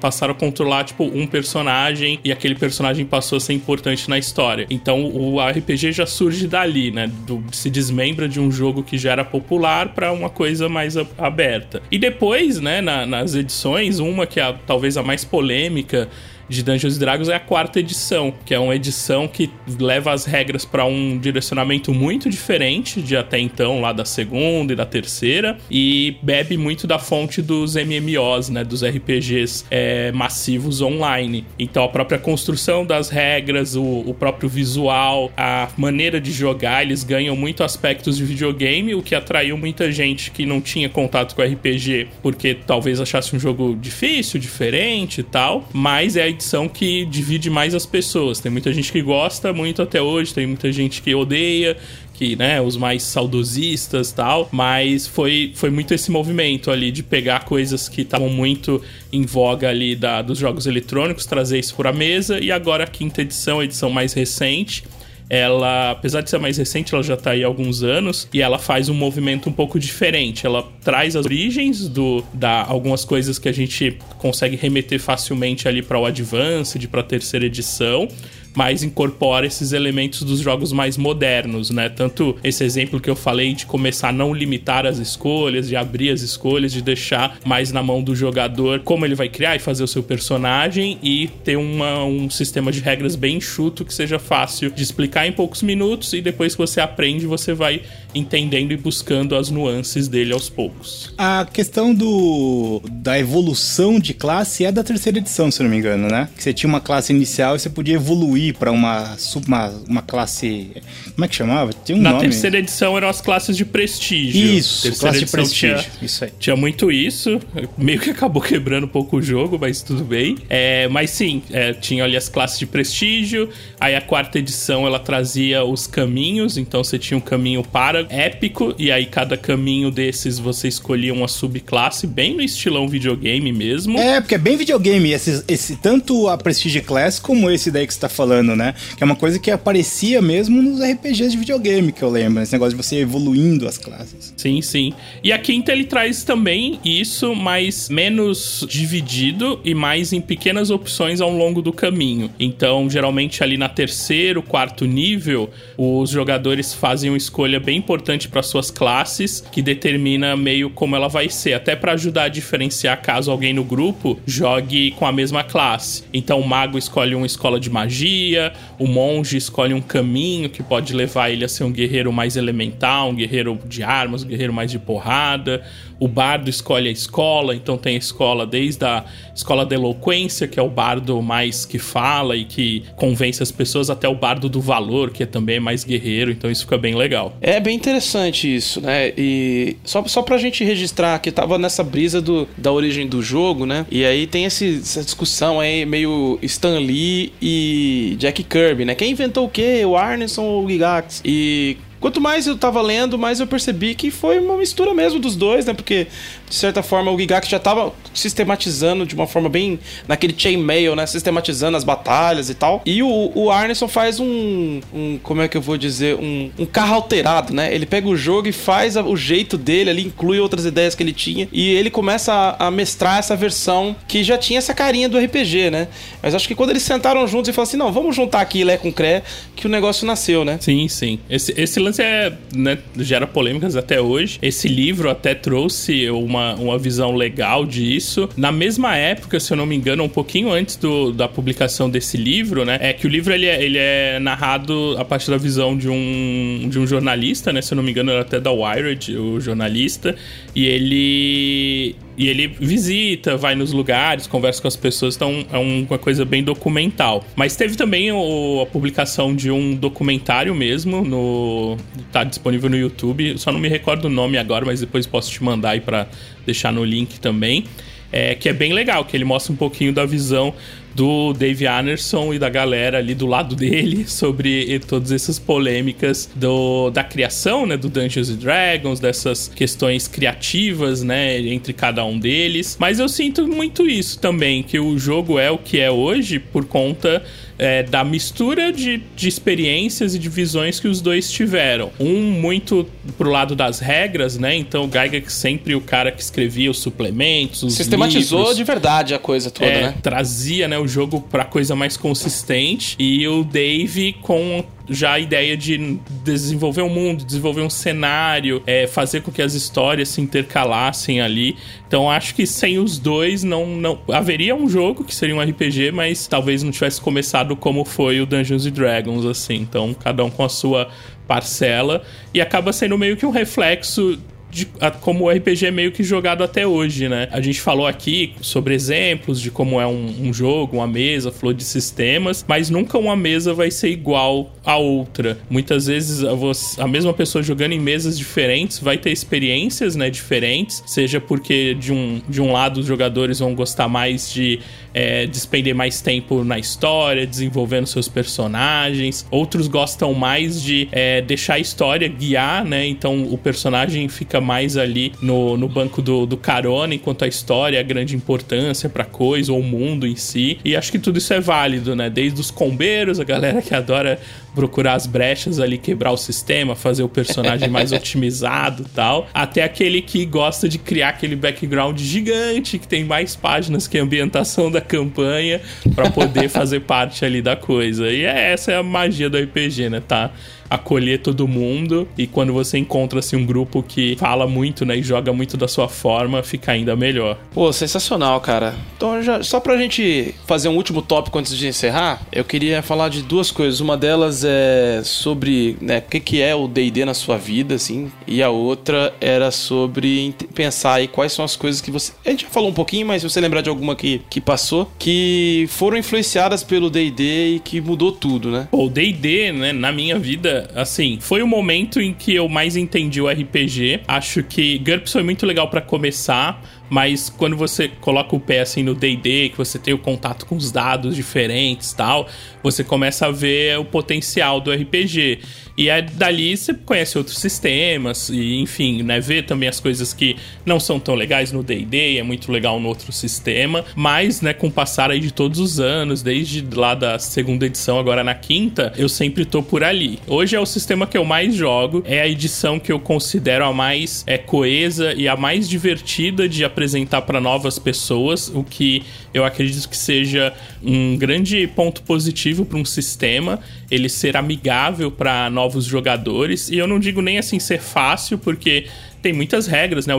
passaram a controlar, tipo, um personagem e aquele personagem passou a ser importante na história. Então, o RPG já surge dali, né, do- se desmembra de um jogo que já era popular para uma coisa mais aberta. E depois, né, na- nas edições, uma que é a- talvez a mais polêmica de Dungeons Dragons é a quarta edição, que é uma edição que leva as regras para um direcionamento muito diferente de até então, lá da segunda e da terceira, e bebe muito da fonte dos MMOs, né, dos RPGs é, massivos online. Então a própria construção das regras, o, o próprio visual, a maneira de jogar, eles ganham muito aspectos de videogame, o que atraiu muita gente que não tinha contato com RPG, porque talvez achasse um jogo difícil, diferente e tal, mas é edição que divide mais as pessoas. Tem muita gente que gosta muito até hoje, tem muita gente que odeia, que, né, os mais saudosistas tal, mas foi, foi muito esse movimento ali de pegar coisas que estavam muito em voga ali da, dos jogos eletrônicos, trazer isso pra mesa, e agora a quinta edição, a edição mais recente, ela, apesar de ser mais recente, ela já tá aí há alguns anos e ela faz um movimento um pouco diferente. Ela traz as origens do da algumas coisas que a gente consegue remeter facilmente ali para o Advanced, para a terceira edição, mas incorpora esses elementos dos jogos mais modernos, né? Tanto esse exemplo que eu falei de começar a não limitar as escolhas, de abrir as escolhas, de deixar mais na mão do jogador como ele vai criar e fazer o seu personagem e ter uma, um sistema de regras bem enxuto que seja fácil de explicar em poucos minutos e depois que você aprende, você vai entendendo e buscando as nuances dele aos poucos. A questão do da evolução de classe é da terceira edição, se não me engano, né? Que você tinha uma classe inicial e você podia evoluir para uma, uma uma classe, como é que chamava? Tinha um Na nome. terceira edição eram as classes de prestígio. Isso, terceira classe de prestígio. Tinha, isso aí. Tinha muito isso, meio que acabou quebrando um pouco o jogo, mas tudo bem. É, mas sim, é, tinha ali as classes de prestígio. Aí a quarta edição ela trazia os caminhos, então você tinha um caminho para épico e aí cada caminho desses você escolhia uma subclasse bem no estilão videogame mesmo. É, porque é bem videogame, esse, esse tanto a Prestige Class como esse daí que você tá falando, né? Que é uma coisa que aparecia mesmo nos RPGs de videogame, que eu lembro, esse negócio de você evoluindo as classes. Sim, sim. E a quinta ele traz também isso, mas menos dividido e mais em pequenas opções ao longo do caminho. Então, geralmente ali na terceiro, quarto nível, os jogadores fazem uma escolha bem importante para suas classes, que determina meio como ela vai ser, até para ajudar a diferenciar caso alguém no grupo jogue com a mesma classe. Então, o mago escolhe uma escola de magia, o monge escolhe um caminho que pode levar ele a ser um guerreiro mais elemental, um guerreiro de armas, um guerreiro mais de porrada. O bardo escolhe a escola, então tem a escola desde a escola da eloquência, que é o bardo mais que fala e que convence as pessoas, até o bardo do valor, que é também mais guerreiro, então isso fica bem legal. É bem interessante isso, né? E só, só pra gente registrar que tava nessa brisa do, da origem do jogo, né? E aí tem esse, essa discussão aí meio Stan Lee e Jack Kirby, né? Quem inventou o quê? O Arneson ou o Gigax? E Quanto mais eu tava lendo, mais eu percebi que foi uma mistura mesmo dos dois, né? Porque, de certa forma, o Gigak já tava sistematizando de uma forma bem. naquele chainmail, né? Sistematizando as batalhas e tal. E o, o Arneson faz um, um. Como é que eu vou dizer? Um, um carro alterado, né? Ele pega o jogo e faz o jeito dele ali, inclui outras ideias que ele tinha. E ele começa a, a mestrar essa versão que já tinha essa carinha do RPG, né? Mas acho que quando eles sentaram juntos e falaram assim: não, vamos juntar aqui Lé com Cré, que o negócio nasceu, né? Sim, sim. Esse, esse lance é, né, gera polêmicas até hoje. Esse livro até trouxe uma, uma visão legal disso. Na mesma época, se eu não me engano, um pouquinho antes do, da publicação desse livro, né? É que o livro ele é, ele é narrado a partir da visão de um, de um jornalista, né? Se eu não me engano, era até da Wired, o jornalista. E ele e ele visita, vai nos lugares, conversa com as pessoas, então é uma coisa bem documental. Mas teve também o, a publicação de um documentário mesmo, no tá disponível no YouTube. Só não me recordo o nome agora, mas depois posso te mandar aí para deixar no link também. É, que é bem legal, que ele mostra um pouquinho da visão do Dave Anderson e da galera ali do lado dele sobre todas essas polêmicas do, da criação, né, do Dungeons Dragons, dessas questões criativas, né, entre cada um deles. Mas eu sinto muito isso também, que o jogo é o que é hoje por conta é, da mistura de, de experiências e de visões que os dois tiveram. Um muito pro lado das regras, né? Então o Gygax sempre o cara que escrevia os suplementos, os Sistematizou livros, de verdade a coisa toda, é, né? Trazia né, o jogo pra coisa mais consistente. E o Dave com já a ideia de desenvolver um mundo, desenvolver um cenário, é, fazer com que as histórias se intercalassem ali. Então acho que sem os dois não, não haveria um jogo que seria um RPG, mas talvez não tivesse começado como foi o Dungeons Dragons assim. Então cada um com a sua parcela e acaba sendo meio que um reflexo de a, como o RPG é meio que jogado até hoje, né? A gente falou aqui sobre exemplos de como é um, um jogo, uma mesa, falou de sistemas, mas nunca uma mesa vai ser igual a outra. Muitas vezes a, você, a mesma pessoa jogando em mesas diferentes vai ter experiências, né, diferentes, seja porque de um, de um lado os jogadores vão gostar mais de é, despender mais tempo na história, desenvolvendo seus personagens. Outros gostam mais de é, deixar a história guiar, né? Então o personagem fica mais ali no, no banco do, do carona, enquanto a história é a grande importância pra coisa ou o mundo em si. E acho que tudo isso é válido, né? Desde os combeiros, a galera que adora procurar as brechas ali, quebrar o sistema, fazer o personagem mais otimizado tal, até aquele que gosta de criar aquele background gigante que tem mais páginas que a ambientação da campanha para poder fazer parte ali da coisa. E é, essa é a magia do RPG, né? Tá acolher todo mundo e quando você encontra assim um grupo que fala muito, né, e joga muito da sua forma, fica ainda melhor. Pô, sensacional, cara. Então, já, só pra gente fazer um último tópico antes de encerrar, eu queria falar de duas coisas. Uma delas é sobre né, o que, que é o D&D na sua vida, assim, e a outra era sobre pensar aí quais são as coisas que você... A gente já falou um pouquinho, mas se você lembrar de alguma que, que passou, que foram influenciadas pelo D&D e que mudou tudo, né? O D&D, né, na minha vida, assim, foi o momento em que eu mais entendi o RPG. Acho que GURPS foi muito legal para começar, mas quando você coloca o pé assim no D&D, que você tem o contato com os dados diferentes tal, você começa a ver o potencial do RPG. E aí, dali você conhece outros sistemas, e enfim, né? Vê também as coisas que não são tão legais no DD, é muito legal no outro sistema. Mas, né, com o passar aí de todos os anos, desde lá da segunda edição, agora na quinta, eu sempre tô por ali. Hoje é o sistema que eu mais jogo, é a edição que eu considero a mais é, coesa e a mais divertida de apresentar para novas pessoas, o que eu acredito que seja um grande ponto positivo para um sistema, ele ser amigável para novos jogadores. E eu não digo nem assim ser fácil, porque tem muitas regras, né?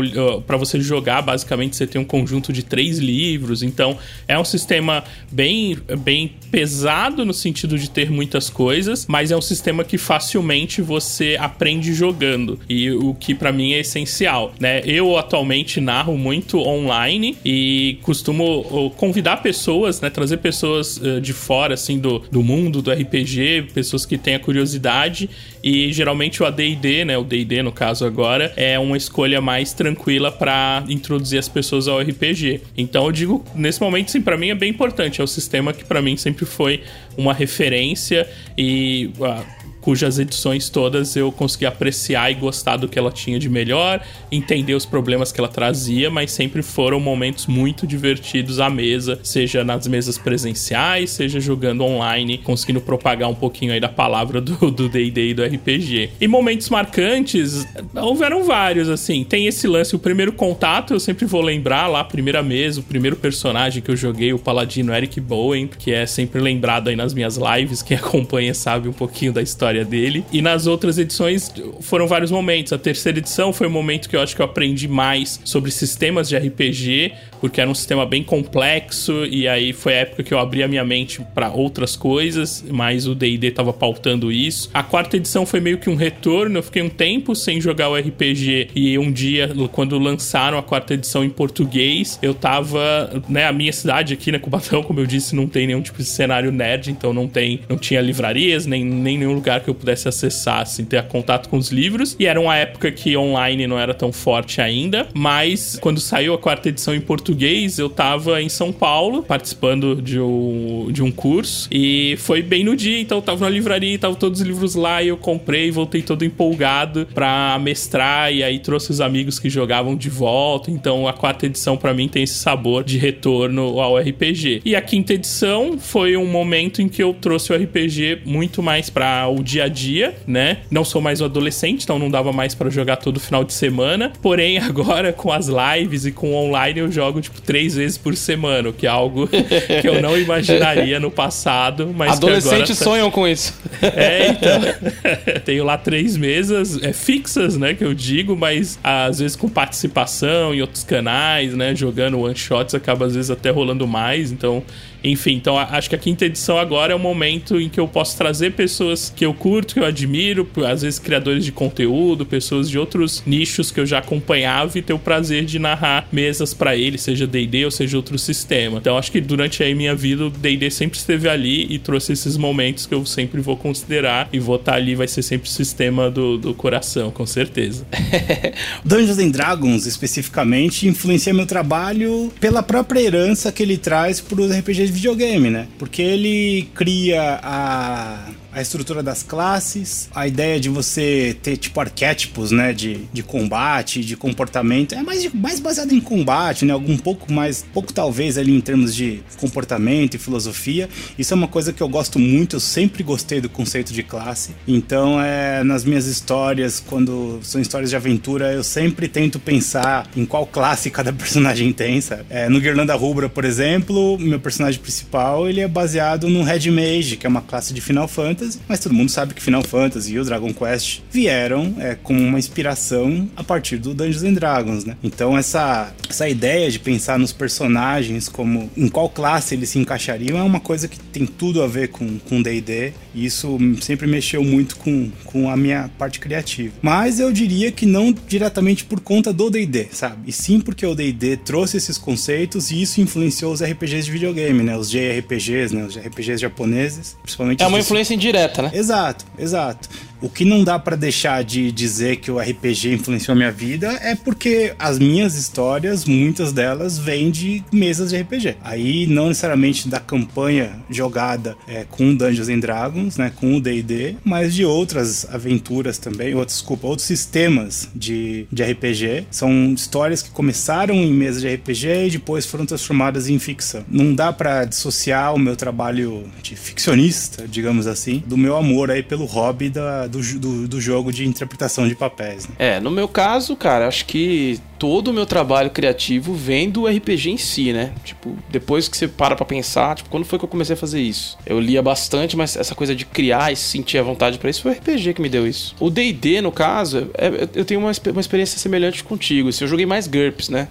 Para você jogar, basicamente você tem um conjunto de três livros, então é um sistema bem, bem pesado no sentido de ter muitas coisas, mas é um sistema que facilmente você aprende jogando e o que para mim é essencial, né? Eu atualmente narro muito online e costumo convidar pessoas, né? Trazer pessoas de fora, assim, do, do mundo do RPG, pessoas que têm a curiosidade e geralmente o AD&D, né? O D&D no caso agora é um uma escolha mais tranquila para introduzir as pessoas ao RPG. Então eu digo, nesse momento, sim, para mim é bem importante. É o sistema que para mim sempre foi uma referência e. Uh, cujas edições todas eu consegui apreciar e gostar do que ela tinha de melhor, entender os problemas que ela trazia, mas sempre foram momentos muito divertidos à mesa, seja nas mesas presenciais, seja jogando online, conseguindo propagar um pouquinho aí da palavra do D&D e do RPG. E momentos marcantes, houveram vários, assim, tem esse lance, o primeiro contato, eu sempre vou lembrar lá, a primeira mesa, o primeiro personagem que eu joguei, o paladino Eric Bowen, que é sempre lembrado aí nas minhas lives, quem acompanha sabe um pouquinho da história história dele. E nas outras edições foram vários momentos. A terceira edição foi o momento que eu acho que eu aprendi mais sobre sistemas de RPG, porque era um sistema bem complexo e aí foi a época que eu abri a minha mente para outras coisas, mas o D&D tava pautando isso. A quarta edição foi meio que um retorno, eu fiquei um tempo sem jogar o RPG e um dia quando lançaram a quarta edição em português, eu tava, né, a minha cidade aqui, né, Cubatão, como eu disse, não tem nenhum tipo de cenário nerd, então não tem, não tinha livrarias, nem, nem nenhum lugar que eu pudesse acessar, assim, ter contato com os livros. E era uma época que online não era tão forte ainda, mas quando saiu a quarta edição em português, eu tava em São Paulo, participando de um, de um curso, e foi bem no dia, então eu tava na livraria, tava todos os livros lá, e eu comprei, voltei todo empolgado pra mestrar, e aí trouxe os amigos que jogavam de volta, então a quarta edição para mim tem esse sabor de retorno ao RPG. E a quinta edição foi um momento em que eu trouxe o RPG muito mais para o dia a dia, né? Não sou mais um adolescente, então não dava mais para jogar todo final de semana. Porém, agora com as lives e com o online eu jogo tipo três vezes por semana, que é algo que eu não imaginaria no passado. Mas Adolescentes tá... sonham com isso. É, então. Tenho lá três mesas é, fixas, né? Que eu digo, mas às vezes com participação em outros canais, né? Jogando one shots acaba às vezes até rolando mais. Então enfim, então acho que a quinta edição agora é o momento em que eu posso trazer pessoas que eu curto, que eu admiro, às vezes criadores de conteúdo, pessoas de outros nichos que eu já acompanhava e ter o prazer de narrar mesas para eles, seja D&D ou seja outro sistema. Então acho que durante a minha vida o D&D sempre esteve ali e trouxe esses momentos que eu sempre vou considerar e vou estar tá ali, vai ser sempre o sistema do, do coração, com certeza. Dungeons and Dragons, especificamente, influencia meu trabalho pela própria herança que ele traz para os RPGs videogame, né? Porque ele cria a a estrutura das classes, a ideia de você ter tipo arquétipos, né, de, de combate, de comportamento, é mais, mais baseado em combate, né, algum pouco mais, pouco talvez ali em termos de comportamento e filosofia. Isso é uma coisa que eu gosto muito, eu sempre gostei do conceito de classe. Então, é nas minhas histórias, quando são histórias de aventura, eu sempre tento pensar em qual classe cada personagem tem, sabe? É, no Guirlanda Rubra, por exemplo, meu personagem principal, ele é baseado no Red Mage, que é uma classe de Final Fantasy Fantasy, mas todo mundo sabe que Final Fantasy e o Dragon Quest vieram é, com uma inspiração a partir do Dungeons and Dragons, né? Então essa, essa ideia de pensar nos personagens como em qual classe eles se encaixariam é uma coisa que tem tudo a ver com D&D e isso sempre mexeu muito com, com a minha parte criativa. Mas eu diria que não diretamente por conta do D&D, sabe? E sim porque o D&D trouxe esses conceitos e isso influenciou os RPGs de videogame, né? Os JRPGs, né? Os RPGs japoneses, principalmente. É uma influência indireta, né? Exato, exato. O que não dá para deixar de dizer que o RPG influenciou minha vida é porque as minhas histórias, muitas delas, vêm de mesas de RPG. Aí não necessariamente da campanha jogada é, com Dungeons and Dragons, né, com o D&D, mas de outras aventuras também, outros, desculpa, outros sistemas de, de RPG. São histórias que começaram em mesas de RPG e depois foram transformadas em ficção. Não dá para dissociar o meu trabalho de ficcionista, digamos assim, do meu amor aí pelo hobby da do, do, do, jogo de interpretação de papéis. Né? É, no meu caso, cara, acho que todo o meu trabalho criativo vem do RPG em si, né? Tipo, depois que você para pra pensar, tipo, quando foi que eu comecei a fazer isso? Eu lia bastante, mas essa coisa de criar e sentir a vontade para isso foi o RPG que me deu isso. O D&D, no caso, é, eu tenho uma, uma experiência semelhante contigo. Assim, eu joguei mais GURPS, né?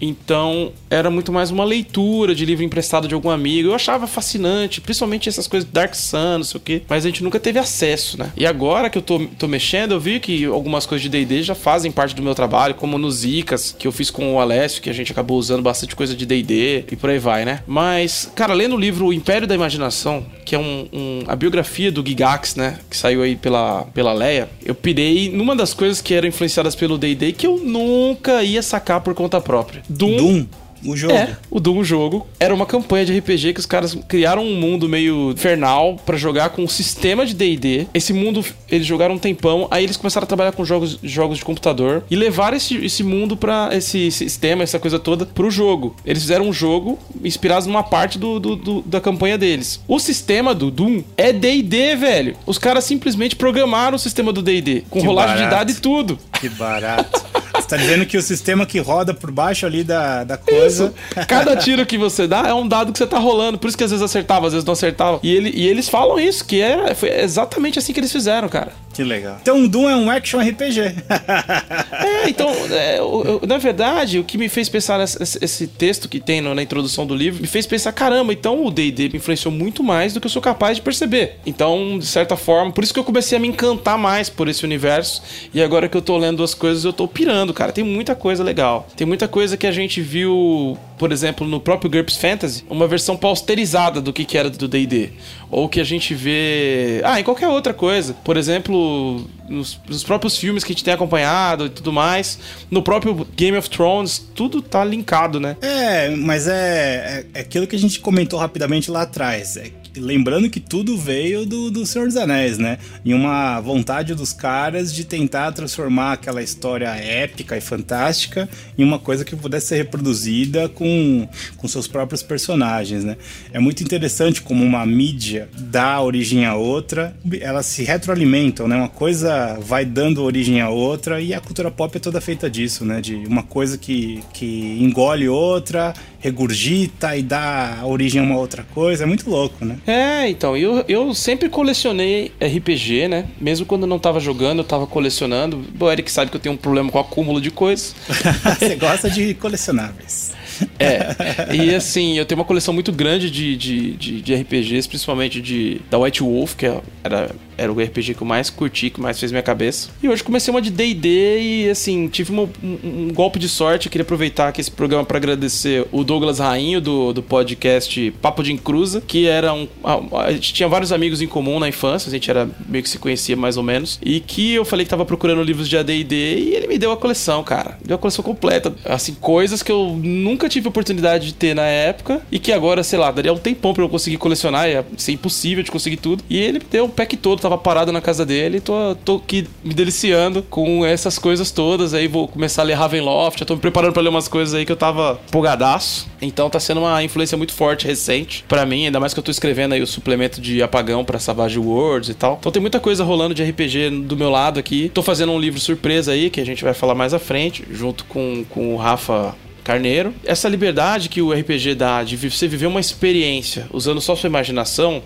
Então, era muito mais uma leitura de livro emprestado de algum amigo. Eu achava fascinante, principalmente essas coisas Dark Sun, não sei o quê. Mas a gente nunca teve acesso, né? E agora que eu tô, tô mexendo, eu vi que algumas coisas de D&D já fazem parte do meu trabalho, como no dicas que eu fiz com o Alessio, que a gente acabou usando bastante coisa de D&D e por aí vai, né? Mas, cara, lendo o livro O Império da Imaginação, que é um, um, a biografia do Gigax, né? Que saiu aí pela, pela Leia, eu pirei numa das coisas que eram influenciadas pelo D&D que eu nunca ia sacar por conta própria. Doom. Doom. O jogo. É, o Doom jogo. Era uma campanha de RPG que os caras criaram um mundo meio infernal para jogar com um sistema de D&D. Esse mundo, eles jogaram um tempão, aí eles começaram a trabalhar com jogos, jogos de computador e levaram esse, esse mundo para esse sistema, essa coisa toda, pro jogo. Eles fizeram um jogo inspirado numa parte do, do, do da campanha deles. O sistema do Doom é D&D, velho. Os caras simplesmente programaram o sistema do D&D, com que rolagem barato. de dados e tudo. Que barato. Você tá dizendo que o sistema que roda por baixo ali da, da coisa. Isso. Cada tiro que você dá é um dado que você tá rolando. Por isso que às vezes acertava, às vezes não acertava. E, ele, e eles falam isso, que é, foi exatamente assim que eles fizeram, cara. Que legal. Então, Doom é um action RPG. é, então, é, eu, eu, na verdade, o que me fez pensar nesse, esse texto que tem na introdução do livro, me fez pensar, caramba, então o D&D me influenciou muito mais do que eu sou capaz de perceber. Então, de certa forma, por isso que eu comecei a me encantar mais por esse universo. E agora que eu tô lendo as coisas, eu tô pirando, cara. Tem muita coisa legal. Tem muita coisa que a gente viu, por exemplo, no próprio GURPS Fantasy, uma versão pausterizada do que, que era do D&D. Ou que a gente vê... Ah, em qualquer outra coisa. Por exemplo, nos, nos, próprios filmes que a gente tem acompanhado e tudo mais, no próprio Game of Thrones, tudo tá linkado, né? É, mas é, é, é aquilo que a gente comentou rapidamente lá atrás. É lembrando que tudo veio do, do Senhor dos Anéis, né? E uma vontade dos caras de tentar transformar aquela história épica e fantástica em uma coisa que pudesse ser reproduzida com, com seus próprios personagens, né? É muito interessante como uma mídia dá origem a outra, elas se retroalimentam, né? Uma coisa vai dando origem a outra e a cultura pop é toda feita disso, né? De uma coisa que, que engole outra, regurgita e dá origem a uma outra coisa. É muito louco, né? É, então, eu, eu sempre colecionei RPG, né? Mesmo quando eu não tava jogando, eu tava colecionando. O Eric sabe que eu tenho um problema com o acúmulo de coisas. Você gosta de colecionáveis. É, e assim, eu tenho uma coleção muito grande de, de, de, de RPGs, principalmente de da White Wolf, que era era o RPG que eu mais curti, que mais fez minha cabeça. E hoje comecei uma de D&D e, assim, tive um, um, golpe de sorte. queria aproveitar aqui esse programa para agradecer o Douglas Rainho, do, do podcast Papo de Encruza, que era um... A, a, gente tinha vários amigos em comum na infância, a gente era meio que se conhecia mais ou menos. E que eu falei que tava procurando livros de AD&D e ele me deu a coleção, cara. Deu a coleção completa. Assim, coisas que eu nunca tive oportunidade de ter na época e que agora, sei lá, daria um tempão pra eu conseguir colecionar. Ia ser impossível de conseguir tudo. E ele deu o pack todo, tava parado na casa dele, tô, tô aqui me deliciando com essas coisas todas. Aí vou começar a ler Ravenloft, já tô me preparando para ler umas coisas aí que eu tava empolgadaço. Então tá sendo uma influência muito forte, recente, para mim, ainda mais que eu tô escrevendo aí o suplemento de apagão para Savage Worlds e tal. Então tem muita coisa rolando de RPG do meu lado aqui. Tô fazendo um livro surpresa aí, que a gente vai falar mais à frente, junto com, com o Rafa Carneiro. Essa liberdade que o RPG dá de você viver uma experiência usando só sua imaginação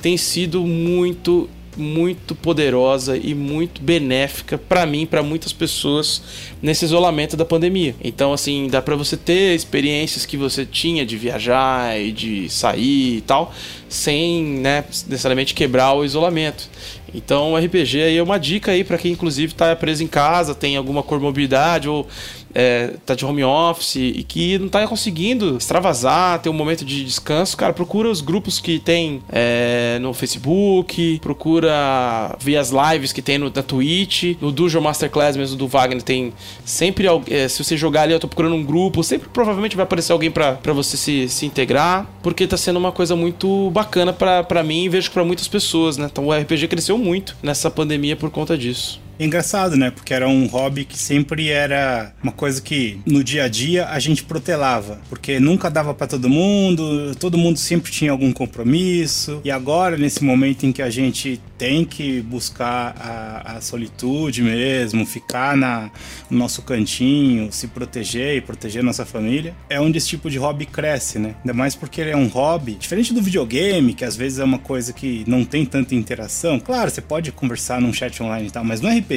tem sido muito muito poderosa e muito benéfica para mim, para muitas pessoas nesse isolamento da pandemia. Então, assim, dá para você ter experiências que você tinha de viajar e de sair e tal, sem, né, necessariamente quebrar o isolamento. Então, o RPG aí é uma dica aí para quem inclusive está preso em casa, tem alguma comorbidade ou é, tá de home office e que não tá conseguindo extravasar, ter um momento de descanso, cara, procura os grupos que tem é, no Facebook, procura ver as lives que tem no, na Twitch, no Dungeon Masterclass mesmo do Wagner tem sempre, é, se você jogar ali, eu tô procurando um grupo, sempre provavelmente vai aparecer alguém para você se, se integrar, porque tá sendo uma coisa muito bacana para mim e vejo que pra muitas pessoas, né? Então o RPG cresceu muito nessa pandemia por conta disso. É engraçado, né? Porque era um hobby que sempre era uma coisa que no dia a dia a gente protelava, porque nunca dava para todo mundo, todo mundo sempre tinha algum compromisso. E agora, nesse momento em que a gente tem que buscar a, a solitude mesmo, ficar na, no nosso cantinho, se proteger e proteger nossa família, é onde esse tipo de hobby cresce, né? Ainda mais porque ele é um hobby diferente do videogame, que às vezes é uma coisa que não tem tanta interação. Claro, você pode conversar num chat online e tal, mas no RPG,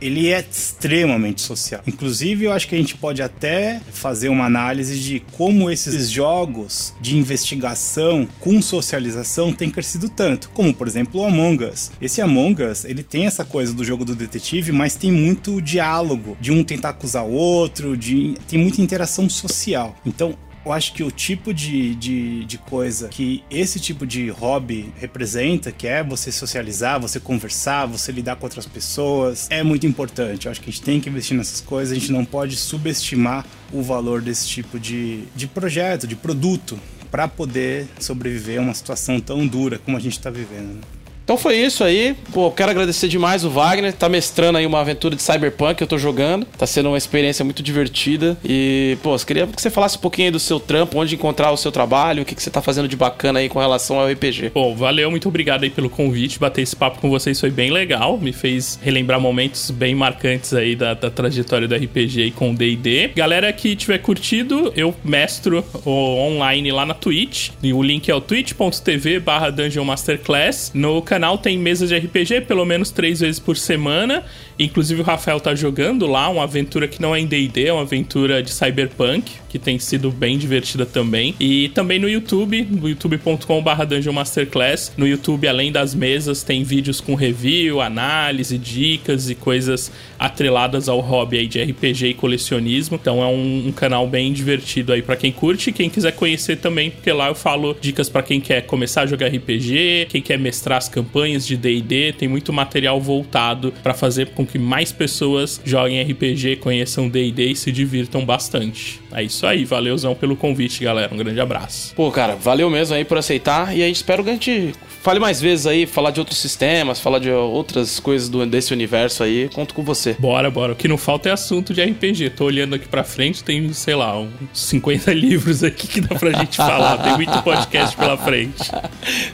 ele é extremamente social. Inclusive, eu acho que a gente pode até fazer uma análise de como esses jogos de investigação com socialização têm crescido tanto, como por exemplo o Among. Us. Esse Among Us, ele tem essa coisa do jogo do detetive, mas tem muito diálogo, de um tentar acusar o outro, de tem muita interação social. Então, eu acho que o tipo de, de, de, coisa que esse tipo de hobby representa, que é você socializar, você conversar, você lidar com outras pessoas, é muito importante. Eu acho que a gente tem que investir nessas coisas, a gente não pode subestimar o valor desse tipo de, de projeto, de produto, para poder sobreviver a uma situação tão dura como a gente está vivendo. Então foi isso aí. Pô, quero agradecer demais o Wagner. Tá mestrando aí uma aventura de Cyberpunk que eu tô jogando. Tá sendo uma experiência muito divertida. E, pô, queria que você falasse um pouquinho aí do seu trampo, onde encontrar o seu trabalho, o que, que você tá fazendo de bacana aí com relação ao RPG. Bom, valeu, muito obrigado aí pelo convite. Bater esse papo com vocês foi bem legal. Me fez relembrar momentos bem marcantes aí da, da trajetória do RPG aí com o DD. Galera que tiver curtido, eu mestro online lá na Twitch. E o link é o twitch.tv barra Dungeon Masterclass. No canal canal tem mesas de RPG pelo menos três vezes por semana. Inclusive o Rafael tá jogando lá uma aventura que não é em D&D, é uma aventura de cyberpunk, que tem sido bem divertida também. E também no YouTube, no youtube.com.br Dungeon Masterclass. No YouTube, além das mesas, tem vídeos com review, análise, dicas e coisas atreladas ao hobby aí de RPG e colecionismo. Então é um, um canal bem divertido aí para quem curte e quem quiser conhecer também, porque lá eu falo dicas para quem quer começar a jogar RPG, quem quer mestrar as campanhas de D&D, tem muito material voltado para fazer com que mais pessoas joguem RPG, conheçam D&D e se divirtam bastante. É isso aí, valeuzão pelo convite, galera. Um grande abraço. Pô, cara, valeu mesmo aí por aceitar e aí espero que a gente fale mais vezes aí, falar de outros sistemas, falar de outras coisas do, desse universo aí. Conto com você. Bora, bora. O que não falta é assunto de RPG. Tô olhando aqui pra frente, tem, sei lá, uns 50 livros aqui que dá pra gente falar. Tem muito podcast pela frente.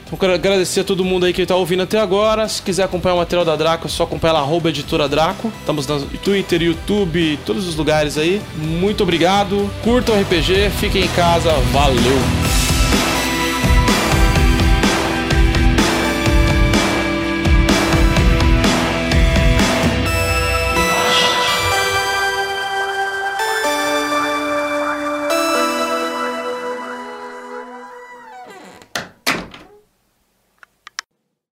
Então, quero agradecer a todo mundo aí que tá ouvindo até agora. Se quiser acompanhar o material da Draco, é só acompanhar arroba editora Draco. Estamos no Twitter, YouTube, todos os lugares aí. Muito obrigado. Curtam o RPG, fiquem em casa. Valeu!